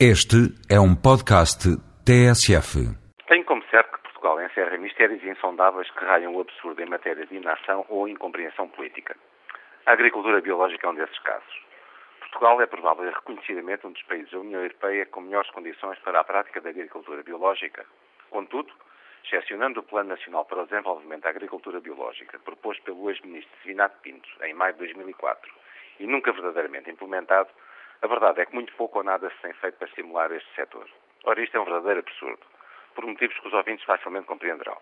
Este é um podcast TSF. Tenho como certo que Portugal encerra mistérios insondáveis que raiam o absurdo em matéria de inação ou incompreensão política. A agricultura biológica é um desses casos. Portugal é provável reconhecidamente um dos países da União Europeia com melhores condições para a prática da agricultura biológica. Contudo, excepcionando o Plano Nacional para o Desenvolvimento da Agricultura Biológica, proposto pelo ex-ministro Sinato Pinto em maio de 2004 e nunca verdadeiramente implementado, a verdade é que muito pouco ou nada se tem feito para estimular este setor. Ora, isto é um verdadeiro absurdo, por motivos que os ouvintes facilmente compreenderão.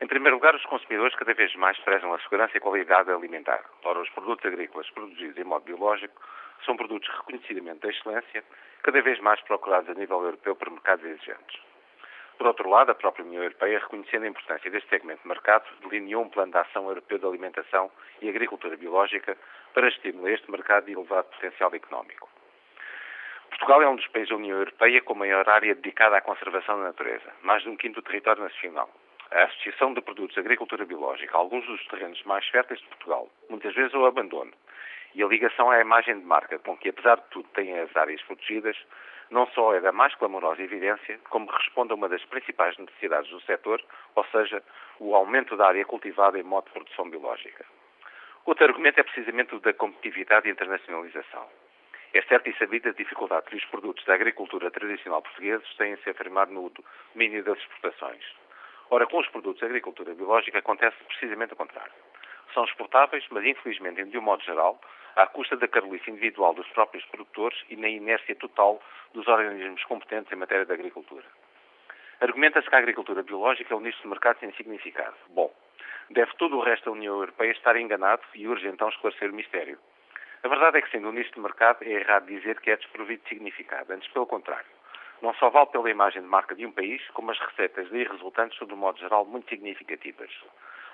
Em primeiro lugar, os consumidores cada vez mais prezam a segurança e qualidade alimentar. Ora, os produtos agrícolas produzidos em modo biológico são produtos reconhecidamente de excelência, cada vez mais procurados a nível europeu por mercados exigentes. Por outro lado, a própria União Europeia, reconhecendo a importância deste segmento de mercado, delineou um plano de ação europeu de alimentação e agricultura biológica para estimular este mercado e elevado potencial económico. Portugal é um dos países da União Europeia com maior área dedicada à conservação da natureza, mais de um quinto do território nacional. A Associação de Produtos de Agricultura Biológica, alguns dos terrenos mais férteis de Portugal, muitas vezes o abandono, e a ligação à imagem de marca, com que, apesar de tudo, têm as áreas protegidas, não só é da mais clamorosa evidência, como responde a uma das principais necessidades do setor, ou seja, o aumento da área cultivada em modo de produção biológica. Outro argumento é precisamente o da competitividade e internacionalização. É certo e sabido a dificuldade que os produtos da agricultura tradicional portugueses têm se afirmar no domínio das exportações. Ora, com os produtos da agricultura biológica acontece precisamente o contrário. São exportáveis, mas infelizmente, de um modo geral, à custa da carolice individual dos próprios produtores e na inércia total dos organismos competentes em matéria de agricultura. Argumenta-se que a agricultura biológica é um nicho de mercado sem significado. Bom, deve todo o resto da União Europeia estar enganado e urge então esclarecer o mistério. A verdade é que, sendo um nicho de mercado, é errado dizer que é desprovido de significado. Antes, pelo contrário. Não só vale pela imagem de marca de um país, como as receitas daí resultantes são, de um modo geral, muito significativas.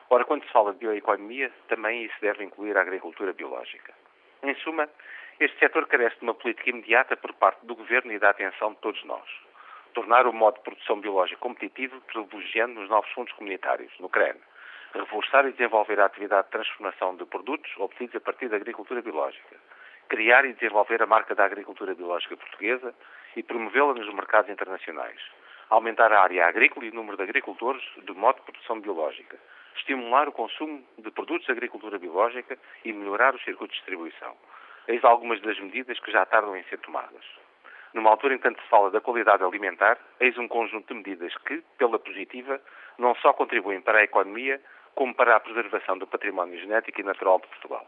Ora, quando se fala de bioeconomia, também isso deve incluir a agricultura biológica. Em suma, este setor carece de uma política imediata por parte do Governo e da atenção de todos nós. Tornar o modo de produção biológica competitivo, privilegiando os novos fundos comunitários, no CREN. Reforçar e desenvolver a atividade de transformação de produtos obtidos a partir da agricultura biológica. Criar e desenvolver a marca da agricultura biológica portuguesa e promovê-la nos mercados internacionais. Aumentar a área agrícola e o número de agricultores de modo de produção biológica estimular o consumo de produtos de agricultura biológica e melhorar os circuitos de distribuição. Eis algumas das medidas que já tardam em ser tomadas. Numa altura em que tanto se fala da qualidade alimentar, eis um conjunto de medidas que, pela positiva, não só contribuem para a economia, como para a preservação do património genético e natural de Portugal.